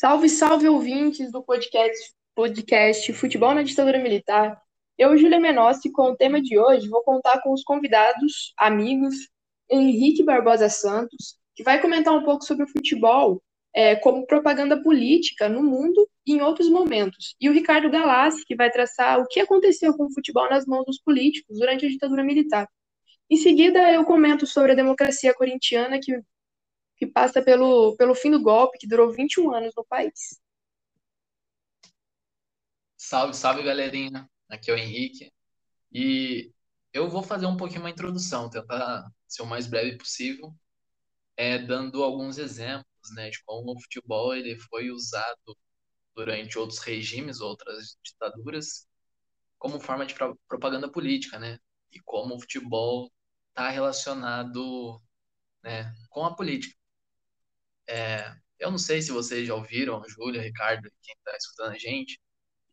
Salve, salve ouvintes do podcast, podcast Futebol na Ditadura Militar. Eu, Júlia Menossi, com o tema de hoje, vou contar com os convidados, amigos, Henrique Barbosa Santos, que vai comentar um pouco sobre o futebol é, como propaganda política no mundo e em outros momentos. E o Ricardo Galassi, que vai traçar o que aconteceu com o futebol nas mãos dos políticos durante a ditadura militar. Em seguida, eu comento sobre a democracia corintiana, que, que passa pelo, pelo fim do golpe, que durou 21 anos no país. Salve, salve, galerinha. Aqui é o Henrique. E eu vou fazer um pouquinho uma introdução, tentar ser o mais breve possível, é, dando alguns exemplos né, de como o futebol ele foi usado durante outros regimes, outras ditaduras, como forma de propaganda política, né? E como o futebol está relacionado né, com a política. É, eu não sei se vocês já ouviram, Júlia, Ricardo, quem está escutando a gente,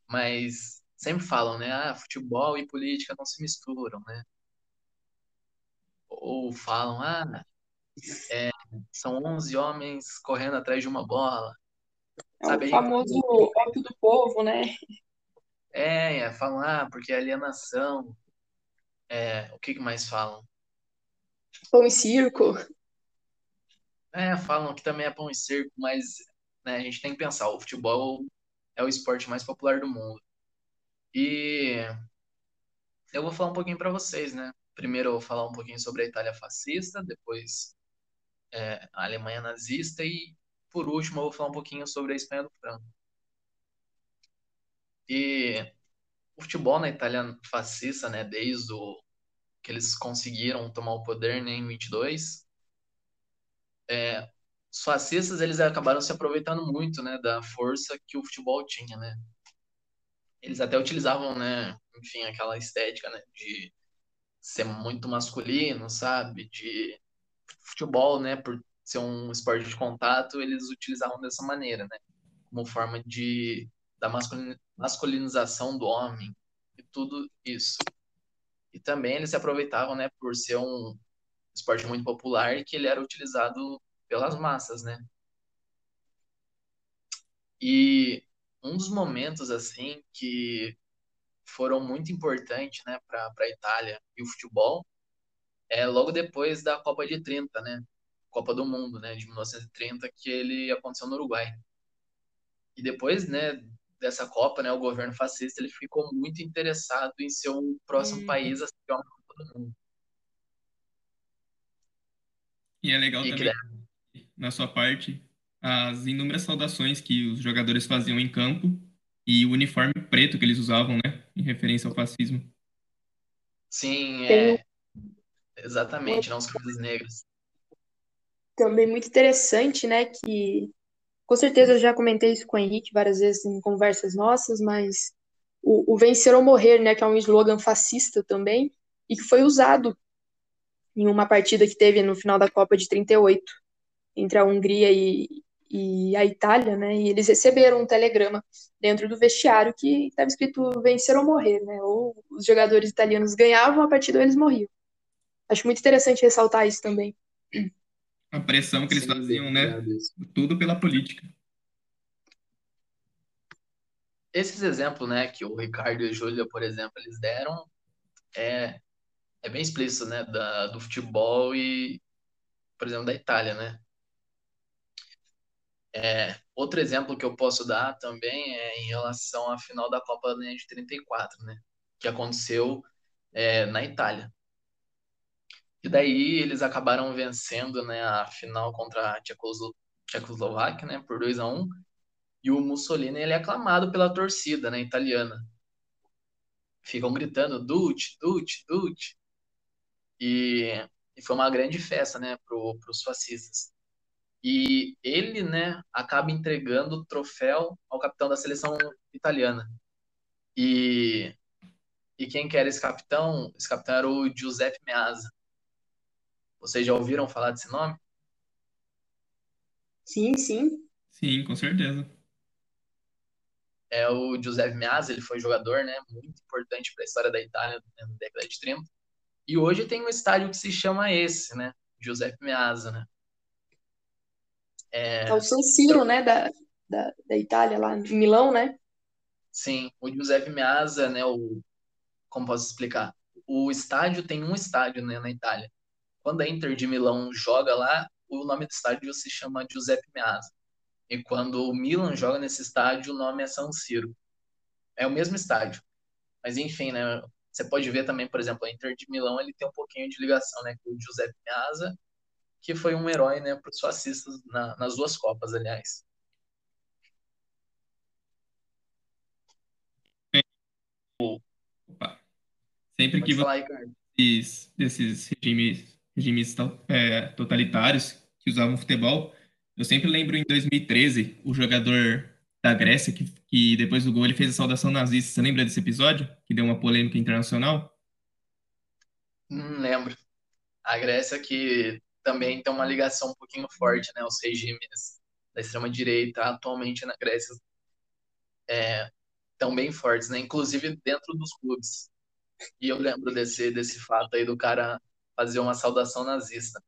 mas sempre falam, né? Ah, futebol e política não se misturam, né? Ou falam, ah, é, são 11 homens correndo atrás de uma bola. É Sabe? o famoso ópio do povo, né? É, é, falam, ah, porque é alienação. É, o que, que mais falam? Pão e circo. É, falam que também é pão e circo, mas né, a gente tem que pensar, o futebol é o esporte mais popular do mundo. E eu vou falar um pouquinho para vocês, né? Primeiro eu vou falar um pouquinho sobre a Itália fascista, depois é, a Alemanha nazista e, por último, eu vou falar um pouquinho sobre a Espanha do Franco. E o futebol na Itália fascista, né, desde o, que eles conseguiram tomar o poder né, em 22, é, os fascistas eles acabaram se aproveitando muito né, da força que o futebol tinha, né? Eles até utilizavam, né, enfim, aquela estética, né, de ser muito masculino, sabe, de futebol, né, por ser um esporte de contato, eles utilizavam dessa maneira, né, como forma de da masculinização do homem e tudo isso. E também eles se aproveitavam, né, por ser um esporte muito popular que ele era utilizado pelas massas, né? E um dos momentos assim que foram muito importantes, né, para a Itália e o futebol é logo depois da Copa de 30, né? Copa do Mundo, né, de 1930, que ele aconteceu no Uruguai. E depois, né, dessa Copa, né, o governo fascista ele ficou muito interessado em ser o próximo hum. país a ser uma Copa do Mundo. E é legal e também, na sua parte, as inúmeras saudações que os jogadores faziam em campo e o uniforme preto que eles usavam, né, em referência ao fascismo. Sim, é, Exatamente, não os camisas negras. Também muito interessante, né, que com certeza eu já comentei isso com o Henrique várias vezes em conversas nossas, mas o, o vencer ou morrer, né, que é um slogan fascista também, e que foi usado em uma partida que teve no final da Copa de 38 entre a Hungria e, e a Itália, né? E eles receberam um telegrama dentro do vestiário que estava escrito vencer ou morrer, né? Ou os jogadores italianos ganhavam a partida ou eles morriam. Acho muito interessante ressaltar isso também. A pressão que eles Sim, faziam, né? Tudo pela política. Esses exemplos, né, que o Ricardo e o Júlia, por exemplo, eles deram, é, é bem explícito, né, da, do futebol e, por exemplo, da Itália, né? É, outro exemplo que eu posso dar também é em relação à final da Copa de 34, né? Que aconteceu é, na Itália. E daí eles acabaram vencendo né, a final contra a Tchecoslováquia né, por 2 a 1 E o Mussolini ele é aclamado pela torcida né, italiana. Ficam gritando Duce, Duce, Duce. E, e foi uma grande festa né, para os fascistas. E ele né, acaba entregando o troféu ao capitão da seleção italiana. E, e quem que era esse capitão? Esse capitão era o Giuseppe Meazza. Vocês já ouviram falar desse nome? Sim, sim. Sim, com certeza. é o Giuseppe Meazza, ele foi jogador, né, muito importante para a história da Itália na década de 30. E hoje tem um estádio que se chama esse, né, Giuseppe Meazza, né. É, é o San Siro, né, da, da, da Itália, lá em Milão, né? Sim, o Giuseppe Meazza, né, o, como posso explicar? O estádio tem um estádio, né, na Itália. Quando a Inter de Milão joga lá, o nome do estádio se chama Giuseppe Meazza. E quando o Milan joga nesse estádio, o nome é San Siro. É o mesmo estádio. Mas enfim, né? Você pode ver também, por exemplo, a Inter de Milão, ele tem um pouquinho de ligação, né, com o Giuseppe Meazza, que foi um herói, né, para os fascistas na, nas duas copas, aliás. Opa. Sempre pode que falar, você desses regimes, regimes é, totalitários que usavam futebol, eu sempre lembro em 2013, o jogador da Grécia, que, que depois do gol ele fez a saudação nazista. Você lembra desse episódio? Que deu uma polêmica internacional? Não lembro. A Grécia que também tem uma ligação um pouquinho forte, né? Os regimes da extrema-direita atualmente na Grécia é, estão bem fortes, né? Inclusive dentro dos clubes. E eu lembro desse, desse fato aí do cara fazer uma saudação nazista.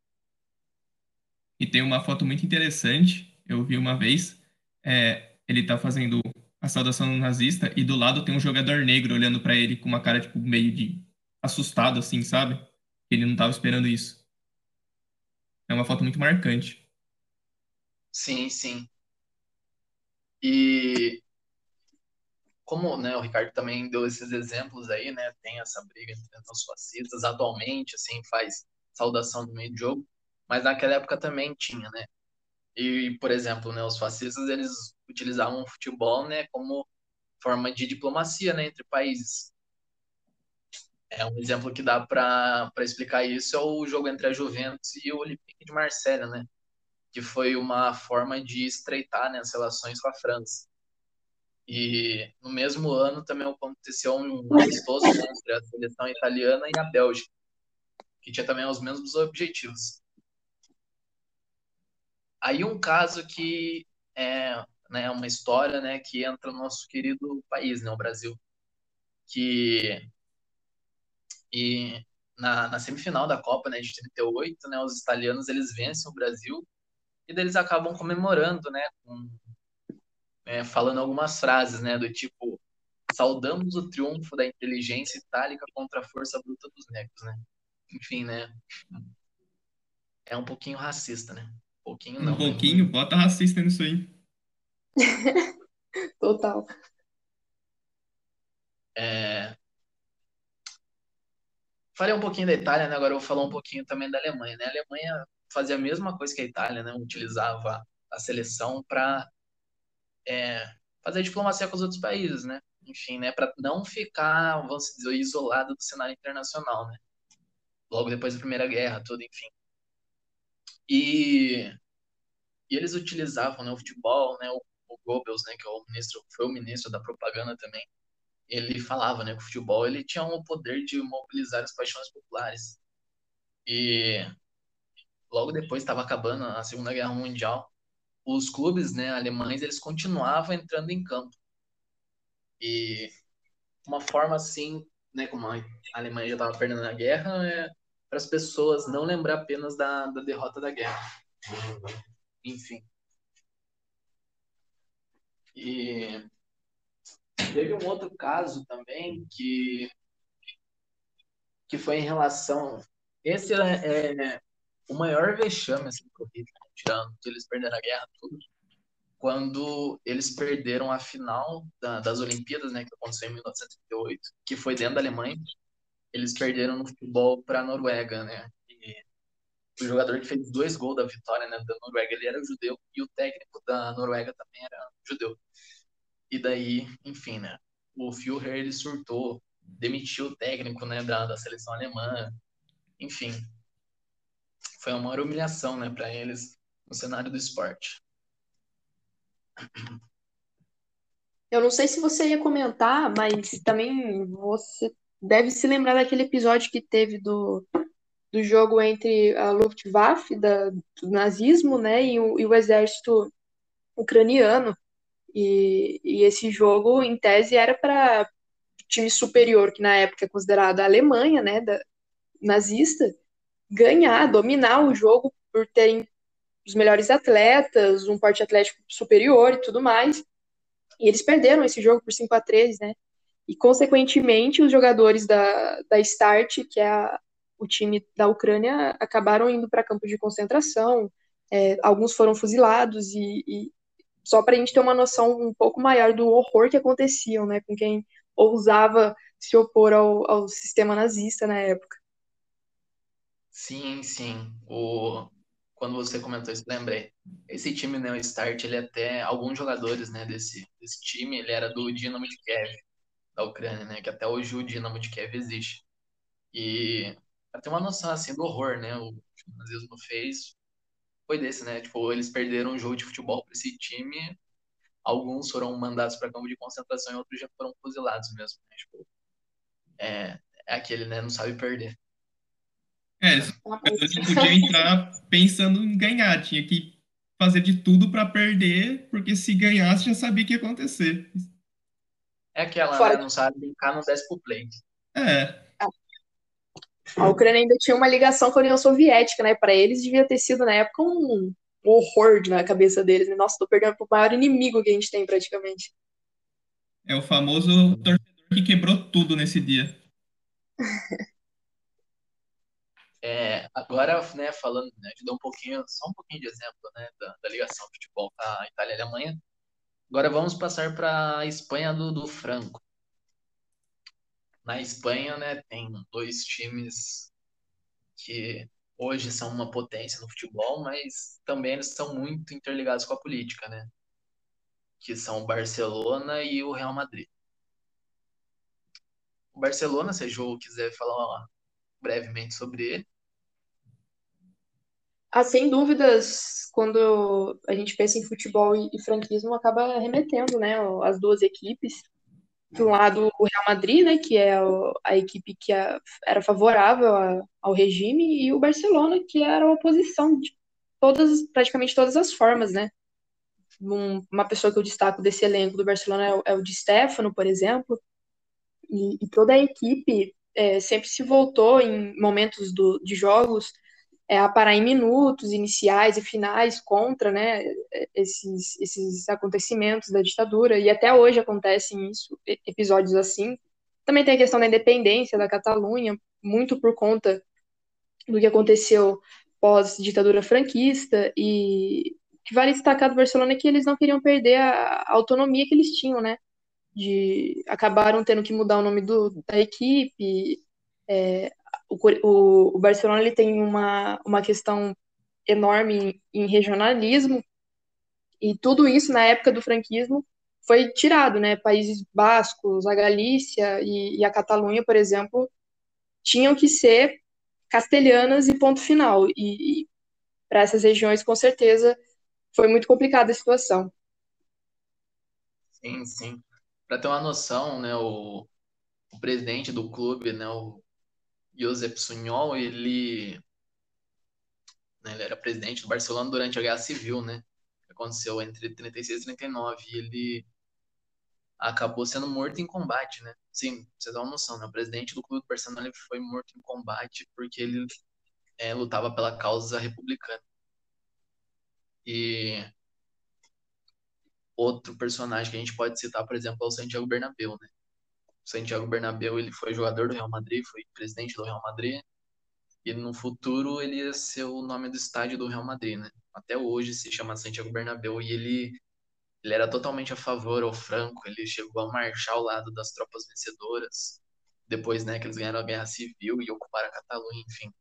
E tem uma foto muito interessante, eu vi uma vez, é, ele tá fazendo a saudação nazista e do lado tem um jogador negro olhando para ele com uma cara tipo meio de assustado assim, sabe? Ele não tava esperando isso. É uma foto muito marcante. Sim, sim. E como né, o Ricardo também deu esses exemplos aí, né? Tem essa briga entre os fascistas atualmente, assim, faz saudação no meio do jogo mas naquela época também tinha, né? E, por exemplo, né, os fascistas eles utilizavam o futebol, né, como forma de diplomacia, né, entre países. É um exemplo que dá para explicar isso é o jogo entre a Juventus e o Olympique de Marselha, né? Que foi uma forma de estreitar né, as relações com a França. E no mesmo ano também aconteceu um amistoso entre a seleção italiana e a Bélgica, que tinha também os mesmos objetivos. Aí um caso que é né, uma história né, que entra no nosso querido país, né, o Brasil, que e na, na semifinal da Copa né, de 38, né, os italianos eles vencem o Brasil e eles acabam comemorando, né, com, é, falando algumas frases, né, do tipo saudamos o triunfo da inteligência itálica contra a força bruta dos negros, né? Enfim, né? É um pouquinho racista, né? pouquinho não. Um né? pouquinho? Né? Bota racista nisso aí. Total. É... Falei um pouquinho da Itália, né? Agora eu vou falar um pouquinho também da Alemanha, né? A Alemanha fazia a mesma coisa que a Itália, né? Utilizava a seleção para é, fazer diplomacia com os outros países, né? Enfim, né? Para não ficar, vamos dizer, isolado do cenário internacional, né? Logo depois da Primeira Guerra, tudo, enfim. E, e eles utilizavam né, o futebol, né, o, o Goebbels, né, que é o ministro, foi o ministro da propaganda também, ele falava né, que o futebol ele tinha o poder de mobilizar as paixões populares. E logo depois estava acabando a Segunda Guerra Mundial, os clubes né, alemães eles continuavam entrando em campo. E uma forma assim, né, como a Alemanha já estava perdendo a guerra, é para as pessoas não lembrar apenas da, da derrota da guerra. Enfim. E teve um outro caso também que que foi em relação esse é, é o maior vexame assim Hitler, tirando que eles perderam a guerra tudo quando eles perderam a final da, das Olimpíadas, né, que aconteceu em 1938, que foi dentro da Alemanha, eles perderam no futebol para a Noruega, né? E o jogador que fez dois gols da vitória né, da Noruega, ele era judeu e o técnico da Noruega também era judeu. E daí, enfim, né? O Führer ele surtou, demitiu o técnico, né, da, da seleção alemã. Enfim, foi uma humilhação, né, para eles no cenário do esporte. Eu não sei se você ia comentar, mas também você deve se lembrar daquele episódio que teve do, do jogo entre a Luftwaffe, da, do nazismo, né, e o, e o exército ucraniano. E, e esse jogo, em tese, era para time superior, que na época é considerado a Alemanha, né, da, nazista, ganhar, dominar o jogo por terem os melhores atletas, um porte atlético superior e tudo mais. E eles perderam esse jogo por 5 a 3 né? E, consequentemente, os jogadores da, da Start, que é a, o time da Ucrânia, acabaram indo para campo de concentração. É, alguns foram fuzilados, e, e só para a gente ter uma noção um pouco maior do horror que aconteciam né, com quem ousava se opor ao, ao sistema nazista na época. Sim, sim. O... Quando você comentou isso, lembrei. Esse time, né, o Start, ele até, alguns jogadores, né, desse, desse time, ele era do Dinamo de Kiev, da Ucrânia, né, que até hoje o Dinamo de Kiev existe. E pra ter uma noção, assim, do horror, né, o nazismo fez, foi desse, né, tipo, eles perderam um jogo de futebol para esse time, alguns foram mandados para campo de concentração e outros já foram fuzilados mesmo, né, tipo, é, é aquele, né, não sabe perder. É, eles não podia entrar pensando em ganhar, tinha que fazer de tudo para perder, porque se ganhasse já sabia o que ia acontecer. É aquela, Fora... né? Não sabe brincar, não desce pro play. É. A Ucrânia ainda tinha uma ligação com a União Soviética, né? Para eles devia ter sido na época um, horror na cabeça deles. Né? Nossa, tô perdendo pro maior inimigo que a gente tem praticamente. É o famoso torcedor que quebrou tudo nesse dia. É, agora, né, falando, né, de dar um pouquinho, só um pouquinho de exemplo, né, da, da ligação futebol com a Itália e Alemanha. Agora vamos passar para a Espanha do, do Franco. Na Espanha, né, tem dois times que hoje são uma potência no futebol, mas também eles estão muito interligados com a política, né? Que são o Barcelona e o Real Madrid. O Barcelona, se João quiser falar brevemente sobre ele. Ah, sem dúvidas, quando a gente pensa em futebol e, e franquismo, acaba remetendo, né, as duas equipes. De um lado, o Real Madrid, né, que é a equipe que era favorável ao regime, e o Barcelona, que era a oposição de todas, praticamente todas as formas, né. Um, uma pessoa que eu destaco desse elenco do Barcelona é o, é Di Stefano, por exemplo, e, e toda a equipe é, sempre se voltou em momentos do, de jogos é, a parar em minutos iniciais e finais contra né, esses, esses acontecimentos da ditadura, e até hoje acontecem isso, episódios assim. Também tem a questão da independência da Catalunha, muito por conta do que aconteceu pós-ditadura franquista, e que vale destacar do Barcelona é que eles não queriam perder a, autonomia que eles tinham, né? De, acabaram tendo que mudar o nome do, da equipe, é, o, o, Barcelona ele tem uma, uma questão enorme em, em regionalismo, e tudo isso na época do franquismo foi tirado, né? Países bascos, a Galícia e, e a Catalunha, por exemplo, tinham que ser castelhanas e ponto final. E, e para essas regiões, com certeza, foi muito complicada a situação. Sim, sim. Para ter uma noção, né, o, o presidente do clube, né, o Josep Sunyol, ele, né, ele era presidente do Barcelona durante a Guerra Civil, né? Que aconteceu entre 36 e 39. E ele acabou sendo morto em combate, né? Sim, pra você dar uma noção, né? O presidente do clube do Barcelona foi morto em combate porque ele é, lutava pela causa republicana. E outro personagem que a gente pode citar, por exemplo, é o Santiago Bernabéu, né? Santiago Bernabéu ele foi jogador do Real Madrid, foi presidente do Real Madrid, e no futuro ele ia ser o nome do estádio do Real Madrid, né? Até hoje se chama Santiago Bernabéu e ele ele era totalmente a favor ao Franco, ele chegou a marchar ao lado das tropas vencedoras, depois, né, que eles ganharam a Guerra Civil e ocuparam a Catalunha, enfim.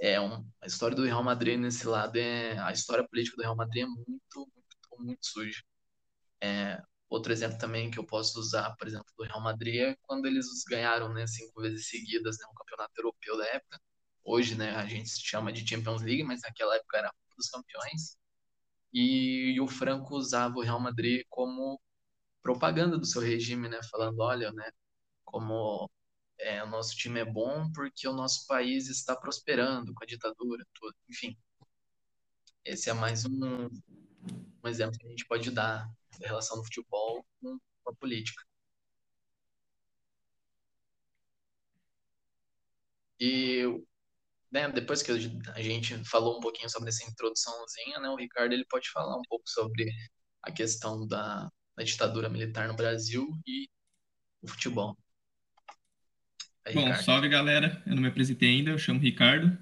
É um, a história do Real Madrid nesse lado é a história política do Real Madrid é muito muito muito suja. É, Outro exemplo também que eu posso usar, por exemplo, do Real Madrid é quando eles ganharam, né, cinco vezes seguidas, né, um campeonato europeu da época. Hoje, né, a gente chama de Champions League, mas naquela época era dos campeões. E, e o Franco usava o Real Madrid como propaganda do seu regime, né, falando, olha, né, como é, o nosso time é bom porque o nosso país está prosperando com a ditadura, tudo. enfim. Esse é mais um, um exemplo que a gente pode dar da relação do futebol com a política. E né, depois que a gente falou um pouquinho sobre essa introduçãozinha, né, o Ricardo ele pode falar um pouco sobre a questão da, da ditadura militar no Brasil e o futebol. Aí, Bom, Ricardo. salve galera, eu não me apresentei ainda, eu chamo Ricardo.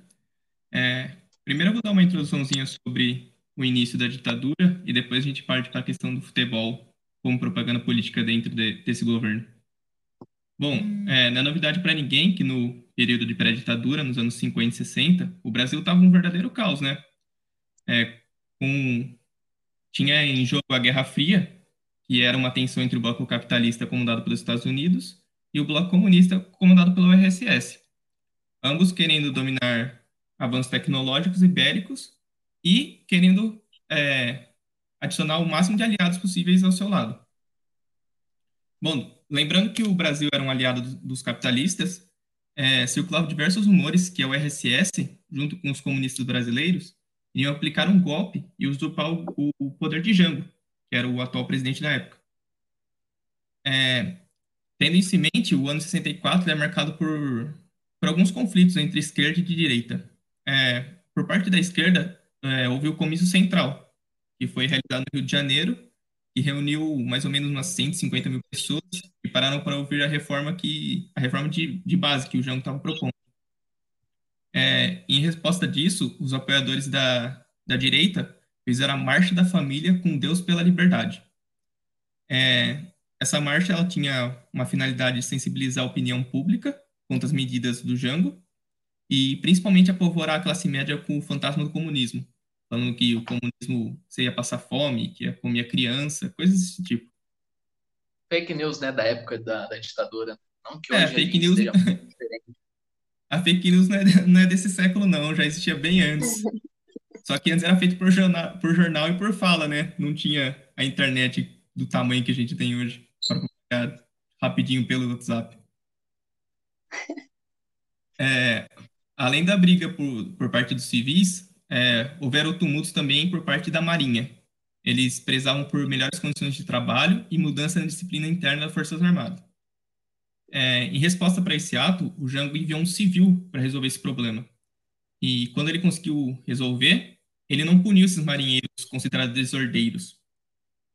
É, primeiro eu vou dar uma introduçãozinha sobre o início da ditadura e depois a gente parte para a questão do futebol como propaganda política dentro de, desse governo. Bom, é, não é novidade para ninguém que no período de pré-ditadura, nos anos 50 e 60, o Brasil estava um verdadeiro caos, né? É, com... Tinha em jogo a Guerra Fria, que era uma tensão entre o bloco capitalista comandado pelos Estados Unidos e o bloco comunista comandado pelo RSS, ambos querendo dominar avanços tecnológicos e bélicos e querendo é, adicionar o máximo de aliados possíveis ao seu lado. Bom, lembrando que o Brasil era um aliado dos capitalistas, é, circulavam diversos rumores que a URSS, junto com os comunistas brasileiros, iriam aplicar um golpe e usurpar o, o poder de Jango, que era o atual presidente da época. É, tendo isso em mente, o ano 64 é marcado por, por alguns conflitos entre esquerda e direita. É, por parte da esquerda, é, houve o Comício Central, que foi realizado no Rio de Janeiro e reuniu mais ou menos umas 150 mil pessoas que pararam para ouvir a reforma que a reforma de, de base que o Jango estava propondo. É, em resposta disso, os apoiadores da, da direita fizeram a Marcha da Família com Deus pela Liberdade. É, essa marcha ela tinha uma finalidade de sensibilizar a opinião pública contra as medidas do Jango e principalmente apavorar a classe média com o fantasma do comunismo, falando que o comunismo você ia passar fome, que ia comer criança, coisas desse tipo. Fake news, né, da época da, da ditadura. Não que é, hoje é, fake news. a fake news não é, não é desse século, não, já existia bem antes. Só que antes era feito por jornal, por jornal e por fala, né? Não tinha a internet do tamanho que a gente tem hoje para comunicar rapidinho pelo WhatsApp. É, além da briga por, por parte dos civis, é, houveram tumultos também por parte da Marinha. Eles prezavam por melhores condições de trabalho e mudança na disciplina interna das Forças Armadas. É, em resposta para esse ato, o Jango enviou um civil para resolver esse problema. E quando ele conseguiu resolver, ele não puniu esses marinheiros considerados desordeiros.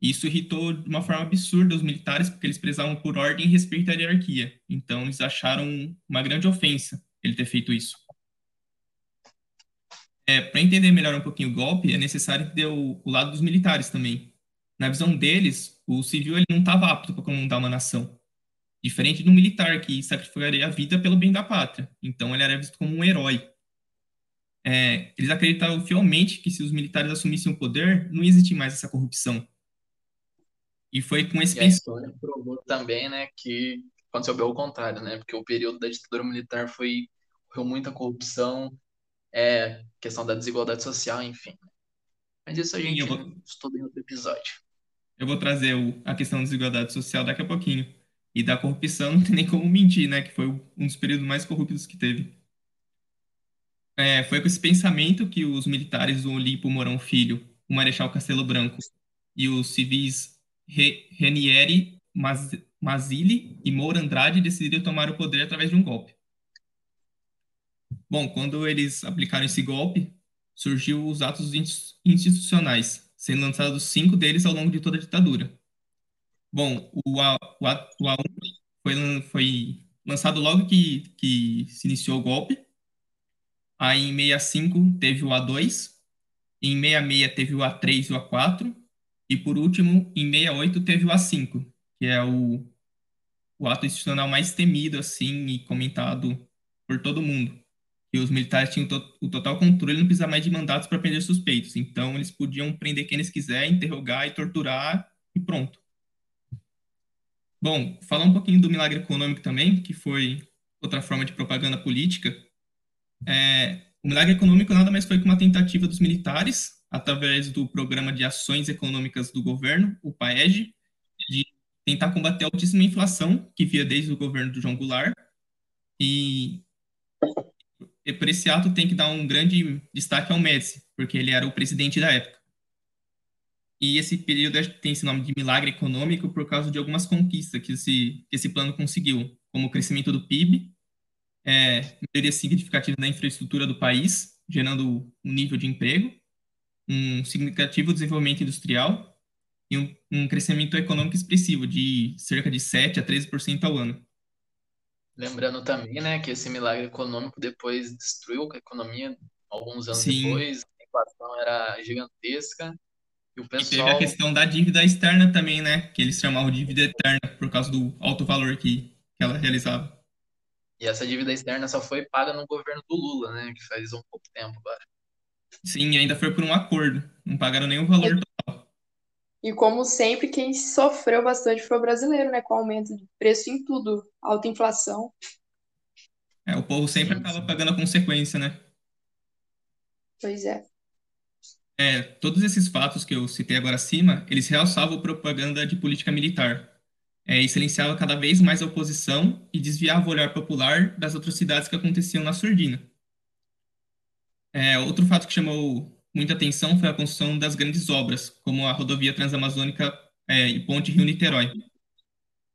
Isso irritou de uma forma absurda os militares, porque eles prezavam por ordem e respeito à hierarquia. Então, eles acharam uma grande ofensa ele ter feito isso. É, para entender melhor um pouquinho o golpe, é necessário entender o, o lado dos militares também. Na visão deles, o civil ele não estava apto para comandar uma nação. Diferente do militar, que sacrificaria a vida pelo bem da pátria. Então, ele era visto como um herói. É, eles acreditavam fielmente que se os militares assumissem o poder, não ia existir mais essa corrupção. E foi com esse e a história provou também, né, que aconteceu bem ao contrário, né? Porque o período da ditadura militar foi ocorreu muita corrupção, é, questão da desigualdade social, enfim. Mas isso a gente vou... estuda em outro episódio. Eu vou trazer o, a questão da desigualdade social daqui a pouquinho. E da corrupção não tem nem como mentir, né? Que foi um dos períodos mais corruptos que teve. É, foi com esse pensamento que os militares do Olimpo Mourão Filho, o Marechal Castelo Branco e os civis Re, Renieri Maz, Mazili e Moura Andrade decidiram tomar o poder através de um golpe. Bom, quando eles aplicaram esse golpe, surgiu os atos institucionais, sendo lançados cinco deles ao longo de toda a ditadura. Bom, o, A, o, A, o A1 foi, foi lançado logo que, que se iniciou o golpe. Aí em 65 teve o A2, em 66 teve o A3 e o A4, e por último, em 68 teve o A5, que é o, o ato institucional mais temido assim e comentado por todo mundo que os militares tinham o total controle, não precisava mais de mandatos para prender suspeitos. Então, eles podiam prender quem eles quiserem, interrogar e torturar, e pronto. Bom, falar um pouquinho do milagre econômico também, que foi outra forma de propaganda política. É, o milagre econômico nada mais foi que uma tentativa dos militares, através do Programa de Ações Econômicas do Governo, o PAEG, de tentar combater a altíssima inflação que via desde o governo do João Goulart, e e por esse ato tem que dar um grande destaque ao Médici, porque ele era o presidente da época. E esse período tem esse nome de milagre econômico por causa de algumas conquistas que esse, que esse plano conseguiu, como o crescimento do PIB, é, melhoria significativa da infraestrutura do país, gerando um nível de emprego, um significativo desenvolvimento industrial e um, um crescimento econômico expressivo de cerca de 7 a 13% ao ano. Lembrando também, né, que esse milagre econômico depois destruiu a economia alguns anos Sim. depois, a inflação era gigantesca e o E teve pessoal a questão da dívida externa também, né? Que eles chamavam de dívida eterna por causa do alto valor que, que ela realizava. e essa dívida externa só foi paga no governo do Lula, né, que faz um pouco tempo agora. Sim, e ainda foi por um acordo. Não pagaram nem o valor total. E como sempre, quem sofreu bastante foi o brasileiro, né? Com aumento de preço em tudo, alta inflação. É, o povo sempre acaba pagando a consequência, né? Pois é. É, todos esses fatos que eu citei agora acima, eles realçavam propaganda de política militar. É, e silenciava cada vez mais a oposição e desviava o olhar popular das atrocidades que aconteciam na surdina. É, outro fato que chamou muita atenção foi a construção das grandes obras, como a rodovia transamazônica é, e ponte Rio-Niterói.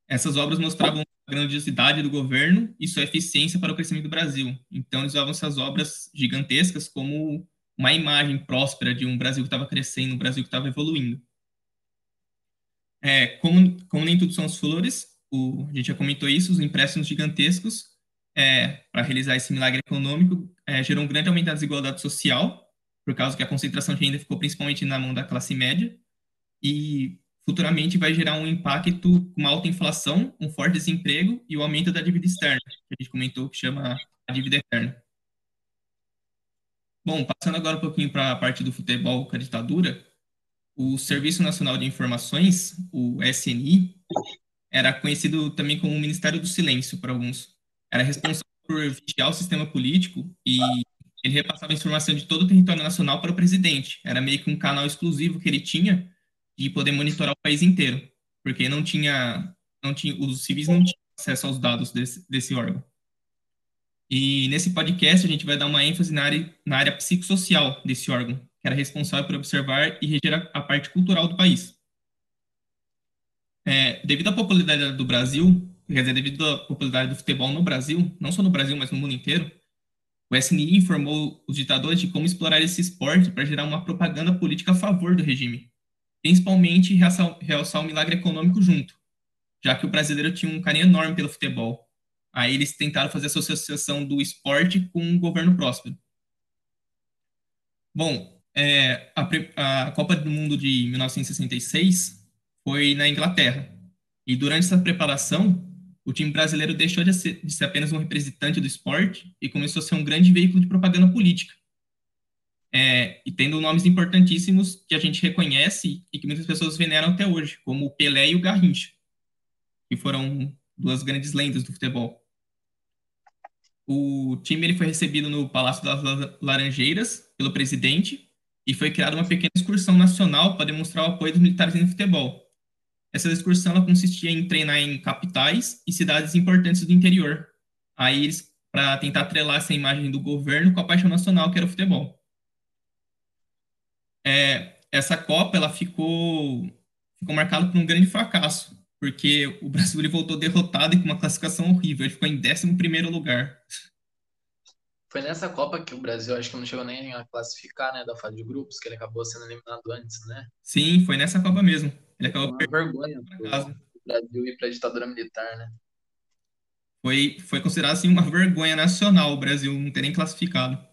Essas obras mostravam a grandiosidade do governo e sua eficiência para o crescimento do Brasil. Então, eles usavam essas obras gigantescas como uma imagem próspera de um Brasil que estava crescendo, um Brasil que estava evoluindo. É, como, como nem tudo são flores, o, a gente já comentou isso, os empréstimos gigantescos é, para realizar esse milagre econômico é, gerou um grande aumento da desigualdade social, por causa que a concentração de renda ficou principalmente na mão da classe média, e futuramente vai gerar um impacto com uma alta inflação, um forte desemprego e o aumento da dívida externa, que a gente comentou que chama a dívida eterna. Bom, passando agora um pouquinho para a parte do futebol com a ditadura, o Serviço Nacional de Informações, o SNI, era conhecido também como Ministério do Silêncio para alguns. Era responsável por vigiar o sistema político e ele repassava informação de todo o território nacional para o presidente. Era meio que um canal exclusivo que ele tinha de poder monitorar o país inteiro, porque não tinha, não tinha, os civis não tinham acesso aos dados desse, desse órgão. E nesse podcast a gente vai dar uma ênfase na área, na área psicossocial desse órgão, que era responsável por observar e reger a, a parte cultural do país. É, devido à popularidade do Brasil, quer dizer, devido à popularidade do futebol no Brasil, não só no Brasil, mas no mundo inteiro, o SNI informou os ditadores de como explorar esse esporte para gerar uma propaganda política a favor do regime, principalmente realçar, o milagre econômico junto, já que o brasileiro tinha um carinho enorme pelo futebol. Aí eles tentaram fazer essa associação do esporte com um governo próspero. Bom, é, a, a Copa do Mundo de 1966 foi na Inglaterra. E durante essa preparação, o time brasileiro deixou de ser, de ser, apenas um representante do esporte e começou a ser um grande veículo de propaganda política. É, e tendo nomes importantíssimos que a gente reconhece e que muitas pessoas veneram até hoje, como o Pelé e o Garrincha, que foram duas grandes lendas do futebol. O time ele foi recebido no Palácio das Laranjeiras pelo presidente e foi criada uma pequena excursão nacional para demonstrar o apoio dos militares no futebol. Essa excursão ela consistia em treinar em capitais e cidades importantes do interior. Aí eles para tentar atrelar essa imagem do governo com a paixão nacional que era o futebol. É, essa Copa ela ficou ficou marcada por um grande fracasso, porque o Brasil ele voltou derrotado e com uma classificação horrível. Ele ficou em 11º lugar. Foi nessa Copa que o Brasil acho que não chegou nem a classificar, né, da fase de grupos, que ele acabou sendo eliminado antes, né? Sim, foi nessa Copa mesmo. Ele acabou Uma vergonha pro Brasil ir para a ditadura militar, né? Foi, foi considerado assim uma vergonha nacional o Brasil não ter nem classificado.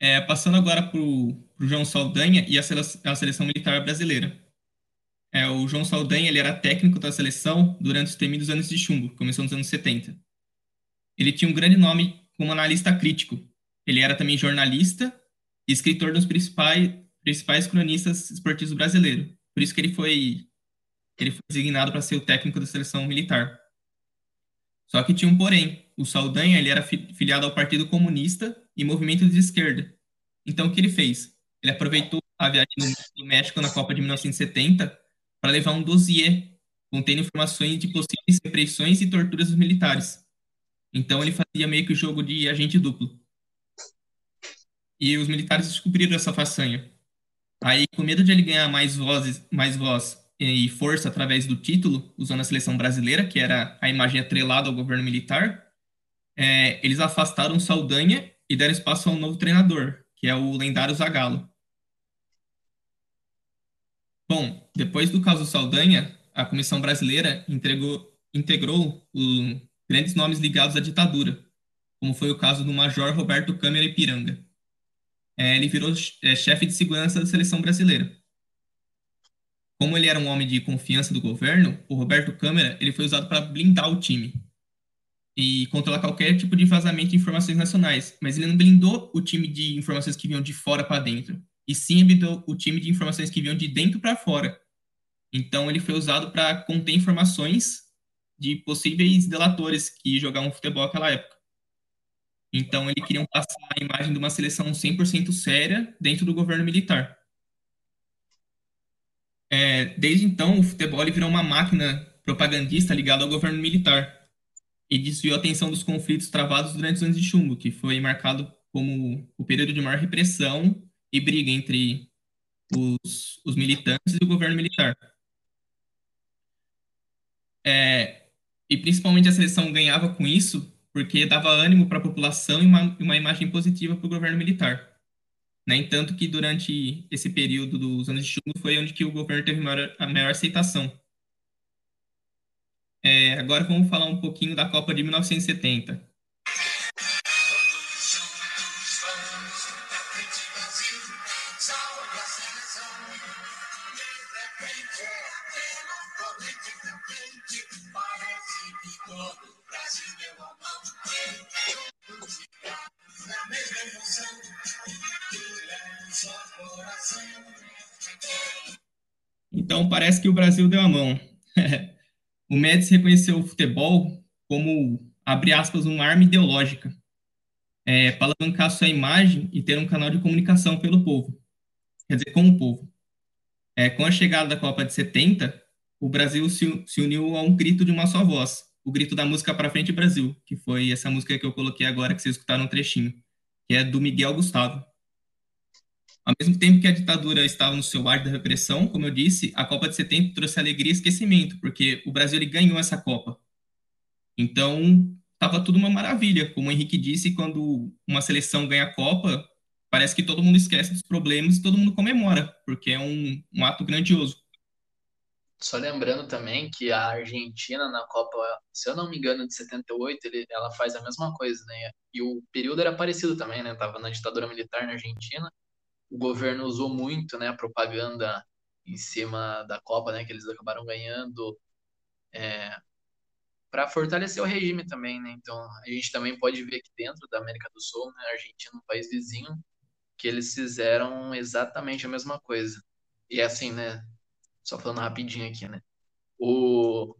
É, passando agora para o João Saldanha e a seleção, a seleção militar brasileira. É, o João Saldanha ele era técnico da seleção durante os temidos anos de chumbo, começou nos anos 70. Ele tinha um grande nome como analista crítico. Ele era também jornalista e escritor dos principais, principais cronistas esportivos brasileiros. Por isso que ele foi, ele foi designado para ser o técnico da seleção militar. Só que tinha um porém. O Saldanha ele era filiado ao Partido Comunista e movimento de esquerda. Então, o que ele fez? Ele aproveitou a viagem do México na Copa de 1970 para levar um dossiê contendo informações de possíveis repressões e torturas dos militares. Então ele fazia meio que o jogo de agente duplo. E os militares descobriram essa façanha. Aí, com medo de ele ganhar mais vozes, mais voz e força através do título, usando a seleção brasileira, que era a imagem atrelada ao governo militar, é, eles afastaram Saldanha e deram espaço ao novo treinador, que é o lendário Zagallo. Bom, depois do caso Saldanha, a Comissão Brasileira entregou, integrou grandes nomes ligados à ditadura, como foi o caso do Major Roberto Câmara Ipiranga. É, ele virou é, chefe de segurança da seleção brasileira. Como ele era um homem de confiança do governo, o Roberto Câmara ele foi usado para blindar o time e controlar qualquer tipo de vazamento de informações nacionais, mas ele não blindou o time de informações que vinham de fora para dentro, e sim blindou o time de informações que vinham de dentro para fora. Então ele foi usado para conter informações de possíveis delatores que jogavam futebol naquela época. Então, eles queriam passar a imagem de uma seleção 100% séria dentro do governo militar. É, desde então, o futebol virou uma máquina propagandista ligada ao governo militar e desviou a atenção dos conflitos travados durante os anos de chumbo, que foi marcado como o período de maior repressão e briga entre os, os militantes e o governo militar. É, e principalmente a seleção ganhava com isso porque dava ânimo para a população e uma, uma imagem positiva para o governo militar. Né? Entanto que durante esse período dos anos de chumbo foi onde que o governo teve maior, a maior aceitação. É, agora vamos falar um pouquinho da Copa de 1970. Então parece que o Brasil deu a mão. o Médici reconheceu o futebol como, abre aspas, uma arma ideológica, é, para alavancar sua imagem e ter um canal de comunicação pelo povo, quer dizer, com o povo. É, com a chegada da Copa de 70, o Brasil se, se uniu a um grito de uma só voz, o grito da música Pra Frente Brasil, que foi essa música que eu coloquei agora, que vocês escutaram um trechinho, que é do Miguel Gustavo. Ao mesmo tempo que a ditadura estava no seu ar da repressão, como eu disse, a Copa de 70 trouxe alegria e esquecimento, porque o Brasil ele ganhou essa Copa. Então, estava tudo uma maravilha. Como o Henrique disse, quando uma seleção ganha a Copa, parece que todo mundo esquece dos problemas e todo mundo comemora, porque é um, um ato grandioso. Só lembrando também que a Argentina na Copa, se eu não me engano, de 78, ele, ela faz a mesma coisa, né? E o período era parecido também, né? Tava na ditadura militar na Argentina o governo usou muito, né, a propaganda em cima da Copa, né, que eles acabaram ganhando, é, para fortalecer o regime também, né? Então a gente também pode ver aqui dentro da América do Sul, né, Argentina, um país vizinho, que eles fizeram exatamente a mesma coisa. E é assim, né? Só falando rapidinho aqui, né? O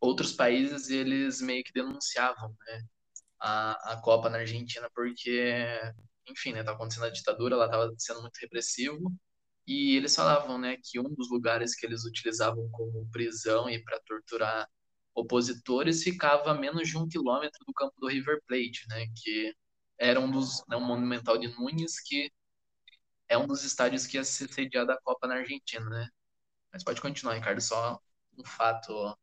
outros países eles meio que denunciavam, né? A, a Copa na Argentina porque enfim, né, tava acontecendo a ditadura, ela estava sendo muito repressivo, e eles falavam, né, que um dos lugares que eles utilizavam como prisão e para torturar opositores ficava a menos de um quilômetro do campo do River Plate, né, que era um dos, né, um monumental de Nunes, que é um dos estádios que ia ser sediado a Copa na Argentina, né? Mas pode continuar, Ricardo, só um fato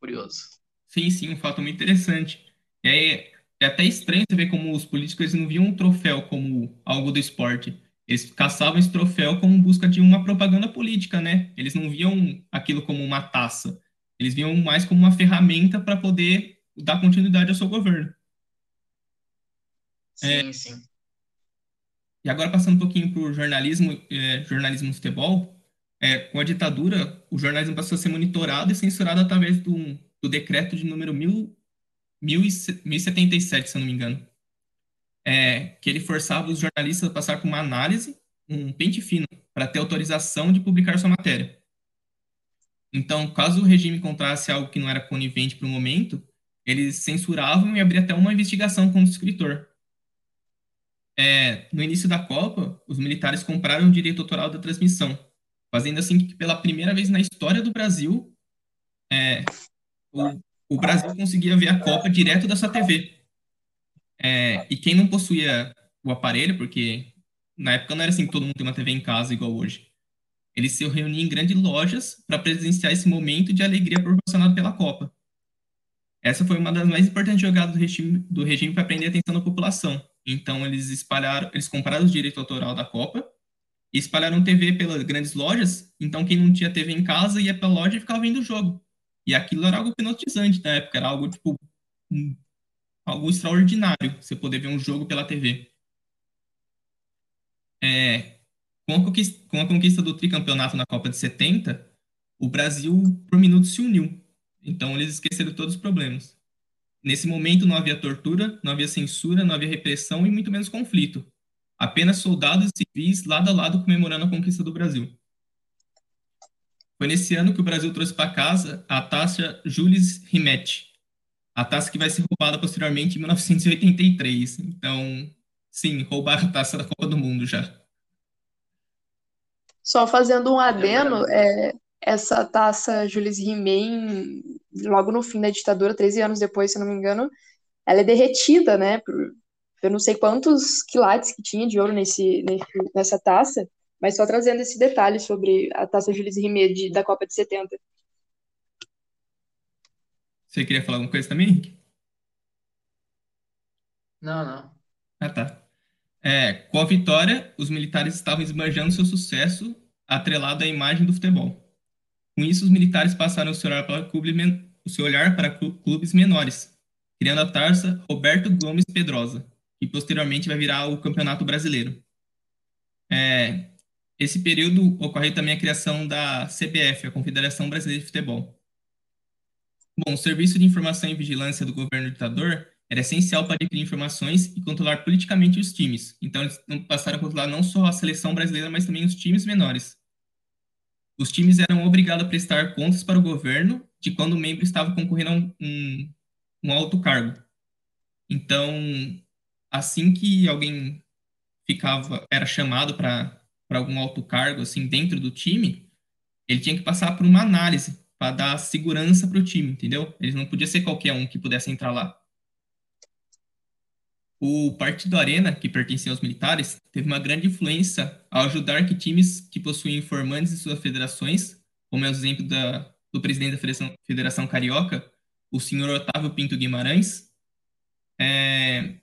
curioso. Sim, sim, um fato muito interessante. E aí, é até estranho você ver como os políticos não viam um troféu como algo do esporte. Eles caçavam esse troféu como busca de uma propaganda política, né? Eles não viam aquilo como uma taça. Eles viam mais como uma ferramenta para poder dar continuidade ao seu governo. Sim, é, sim. E agora passando um pouquinho para o jornalismo, é, jornalismo no futebol, é, com a ditadura, o jornalismo passou a ser monitorado e censurado através do, do decreto de número 1000 1077, se eu não me engano, é, que ele forçava os jornalistas a passar por uma análise, um pente fino, para ter autorização de publicar sua matéria. Então, caso o regime encontrasse algo que não era conivente para o momento, eles censuravam e abriam até uma investigação contra o escritor. É, no início da Copa, os militares compraram o direito autoral da transmissão, fazendo assim que, pela primeira vez na história do Brasil, é, o o Brasil conseguia ver a Copa direto da sua TV. É, e quem não possuía o aparelho, porque na época não era assim que todo mundo tem uma TV em casa igual hoje. Eles se reuniam em grandes lojas para presenciar esse momento de alegria proporcionado pela Copa. Essa foi uma das mais importantes jogadas do regime, do regime para prender a atenção da população. Então eles espalharam, eles compraram o direito autoral da Copa e espalharam TV pelas grandes lojas. Então quem não tinha TV em casa ia para a loja e ficava vendo o jogo. E aquilo era algo hipnotizante na época, era algo tipo algo extraordinário, você poder ver um jogo pela TV. É, com, a conquista, com a conquista do tricampeonato na Copa de 70, o Brasil por minuto se uniu. Então eles esqueceram todos os problemas. Nesse momento não havia tortura, não havia censura, não havia repressão e muito menos conflito. Apenas soldados civis lado a lado comemorando a conquista do Brasil. Foi nesse ano que o Brasil trouxe para casa a taça Jules Rimet, a taça que vai ser roubada posteriormente em 1983. Então, sim, roubaram a taça da Copa do Mundo já. Só fazendo um adeno, é, essa taça Jules Rimet, logo no fim da ditadura, 13 anos depois, se não me engano, ela é derretida, né? Por, eu não sei quantos quilates que tinha de ouro nesse, nesse, nessa taça, mas só trazendo esse detalhe sobre a taça Jules Rimet de, da Copa de 70. Você queria falar alguma coisa também, Henrique? Não, não. Ah, tá. É, com a vitória, os militares estavam esbanjando seu sucesso atrelado à imagem do futebol. Com isso, os militares passaram o seu olhar para, o seu olhar para clubes menores, criando a taça Roberto Gomes Pedrosa, que posteriormente vai virar o Campeonato Brasileiro. É, esse período ocorreu também a criação da CBF, a Confederação Brasileira de Futebol. Bom, o Serviço de Informação e Vigilância do governo ditador era essencial para adquirir informações e controlar politicamente os times. Então, eles passaram a controlar não só a seleção brasileira, mas também os times menores. Os times eram obrigados a prestar contas para o governo de quando o membro estava concorrendo a um, um, um alto cargo. Então, assim que alguém ficava, era chamado para para algum alto cargo assim dentro do time, ele tinha que passar por uma análise para dar segurança para o time, entendeu? Ele não podia ser qualquer um que pudesse entrar lá. O Partido Arena, que pertencia aos militares, teve uma grande influência ao ajudar que times que possuem informantes em suas federações, como é o exemplo da, do presidente da Federação, Federação Carioca, o senhor Otávio Pinto Guimarães, é,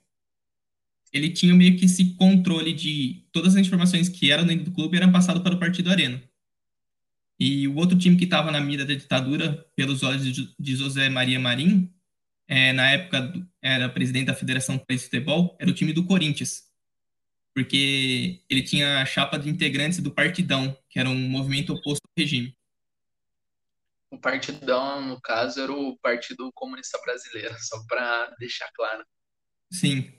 ele tinha meio que esse controle de todas as informações que eram dentro do clube eram passadas para o Partido Arena. E o outro time que estava na mira da ditadura, pelos olhos de José Maria Marim, é, na época era presidente da Federação de Futebol, era o time do Corinthians. Porque ele tinha a chapa de integrantes do Partidão, que era um movimento oposto ao regime. O Partidão, no caso, era o Partido Comunista Brasileiro, só para deixar claro. Sim,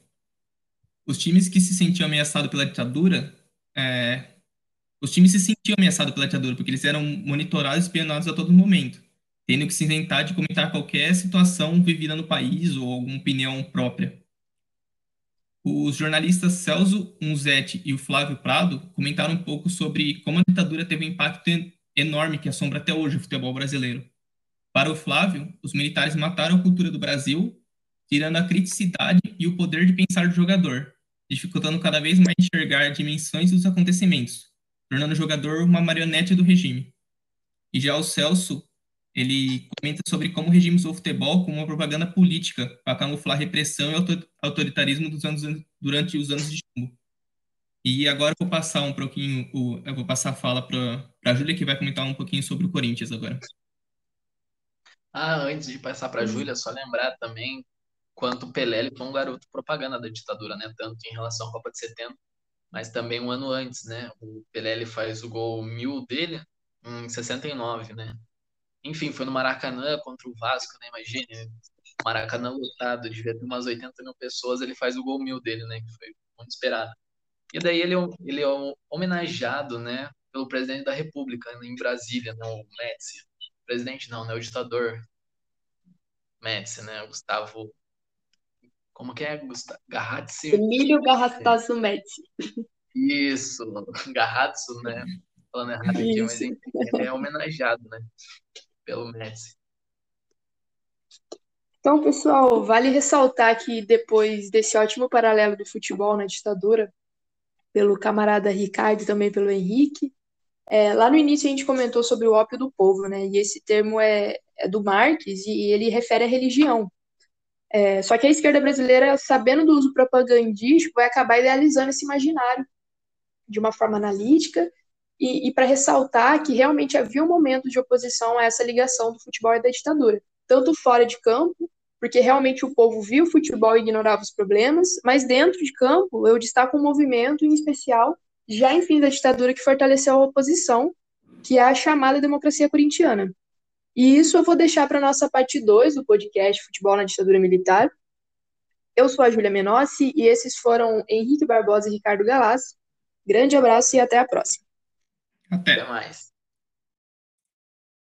os times que se sentiam ameaçados pela ditadura, é, os times se sentiam ameaçados pela ditadura porque eles eram monitorados e espionados a todo momento, tendo que se isentar de comentar qualquer situação vivida no país ou alguma opinião própria. Os jornalistas Celso Unzetti e o Flávio Prado comentaram um pouco sobre como a ditadura teve um impacto enorme que assombra até hoje o futebol brasileiro. Para o Flávio, os militares mataram a cultura do Brasil, tirando a criticidade e o poder de pensar do jogador, dificultando cada vez mais enxergar dimensões dos acontecimentos, tornando o jogador uma marionete do regime. E já o Celso, ele comenta sobre como o regime usou o futebol como uma propaganda política para camuflar repressão e autoritarismo dos anos, durante os anos de chumbo. E agora eu vou passar um pouquinho, eu vou passar a fala para a Júlia, que vai comentar um pouquinho sobre o Corinthians agora. Ah, antes de passar para a Júlia, só lembrar também quanto Pelé ele foi um garoto propaganda da ditadura, né? Tanto em relação à Copa de 70, mas também um ano antes, né? O Pelé ele faz o gol mil dele em 69, né? Enfim, foi no Maracanã contra o Vasco, né? Imagine, Maracanã lotado, devia ter umas 80 mil pessoas, ele faz o gol mil dele, né? Que foi muito esperado. E daí ele, é ele é homenageado, né? Pelo presidente da República em Brasília, né? O Médici. Presidente não, né? O ditador Médici, né? Gustavo como que é, Gustavo? Garratzi? Emílio Garrastazu Médici. Isso, Garratzo, né? Falando errado aqui, mas ele é homenageado, né? Pelo Médici. Então, pessoal, vale ressaltar que depois desse ótimo paralelo do futebol na ditadura, pelo camarada Ricardo e também pelo Henrique. É, lá no início a gente comentou sobre o ópio do povo, né? E esse termo é, é do Marx e ele refere à religião. É, só que a esquerda brasileira, sabendo do uso propagandístico, vai acabar idealizando esse imaginário de uma forma analítica e, e para ressaltar que realmente havia um momento de oposição a essa ligação do futebol e da ditadura, tanto fora de campo, porque realmente o povo viu o futebol e ignorava os problemas, mas dentro de campo eu destaco um movimento em especial, já em fim da ditadura, que fortaleceu a oposição, que é a chamada democracia corintiana. E isso eu vou deixar para a nossa parte 2 do podcast Futebol na Ditadura Militar. Eu sou a Júlia Menossi e esses foram Henrique Barbosa e Ricardo Galaz. Grande abraço e até a próxima. Até. Até mais.